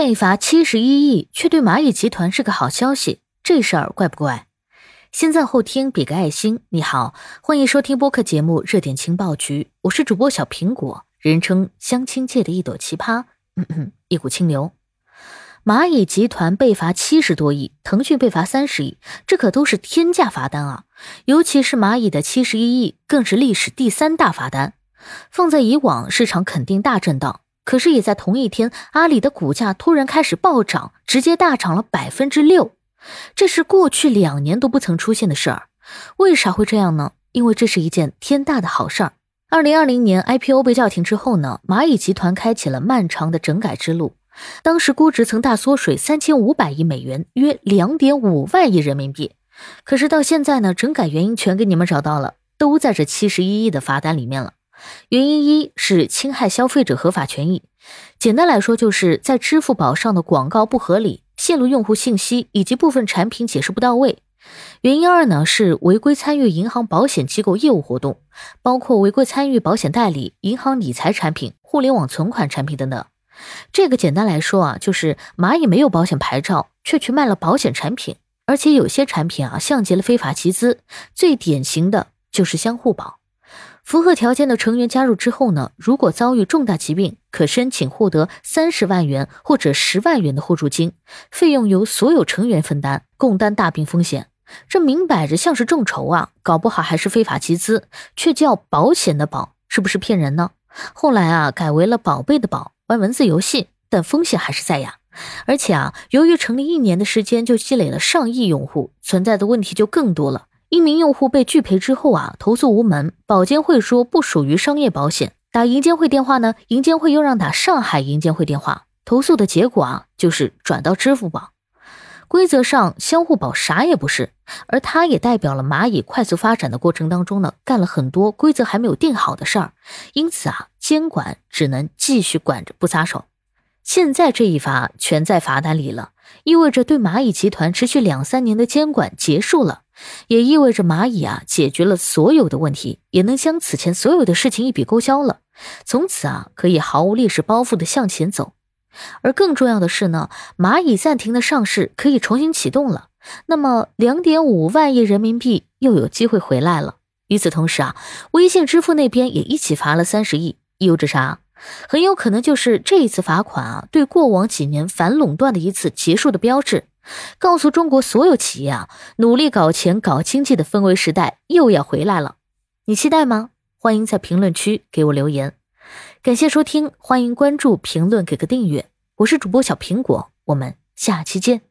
被罚七十一亿，却对蚂蚁集团是个好消息，这事儿怪不怪？先赞后听，比个爱心。你好，欢迎收听播客节目《热点情报局》，我是主播小苹果，人称相亲界的一朵奇葩，嗯嗯，一股清流。蚂蚁集团被罚七十多亿，腾讯被罚三十亿，这可都是天价罚单啊！尤其是蚂蚁的七十一亿，更是历史第三大罚单。放在以往，市场肯定大震荡。可是也在同一天，阿里的股价突然开始暴涨，直接大涨了百分之六，这是过去两年都不曾出现的事儿。为啥会这样呢？因为这是一件天大的好事儿。二零二零年 IPO 被叫停之后呢，蚂蚁集团开启了漫长的整改之路。当时估值曾大缩水三千五百亿美元，约两点五万亿人民币。可是到现在呢，整改原因全给你们找到了，都在这七十一亿的罚单里面了。原因一是侵害消费者合法权益，简单来说就是在支付宝上的广告不合理，泄露用户信息以及部分产品解释不到位。原因二呢是违规参与银行、保险机构业务活动，包括违规参与保险代理、银行理财产品、互联网存款产品等等。这个简单来说啊，就是蚂蚁没有保险牌照，却去卖了保险产品，而且有些产品啊像极了非法集资，最典型的就是相互保。符合条件的成员加入之后呢，如果遭遇重大疾病，可申请获得三十万元或者十万元的互助金，费用由所有成员分担，共担大病风险。这明摆着像是众筹啊，搞不好还是非法集资，却叫保险的保，是不是骗人呢？后来啊，改为了宝贝的宝，玩文字游戏，但风险还是在呀。而且啊，由于成立一年的时间就积累了上亿用户，存在的问题就更多了。一名用户被拒赔之后啊，投诉无门，保监会说不属于商业保险。打银监会电话呢，银监会又让打上海银监会电话。投诉的结果啊，就是转到支付宝。规则上，相互保啥也不是，而它也代表了蚂蚁快速发展的过程当中呢，干了很多规则还没有定好的事儿。因此啊，监管只能继续管着不撒手。现在这一罚全在罚单里了，意味着对蚂蚁集团持续两三年的监管结束了。也意味着蚂蚁啊解决了所有的问题，也能将此前所有的事情一笔勾销了。从此啊可以毫无历史包袱的向前走。而更重要的是呢，蚂蚁暂停的上市可以重新启动了。那么两点五万亿人民币又有机会回来了。与此同时啊，微信支付那边也一起罚了三十亿，意味着啥？很有可能就是这一次罚款啊，对过往几年反垄断的一次结束的标志。告诉中国所有企业啊，努力搞钱、搞经济的氛围时代又要回来了，你期待吗？欢迎在评论区给我留言。感谢收听，欢迎关注、评论、给个订阅。我是主播小苹果，我们下期见。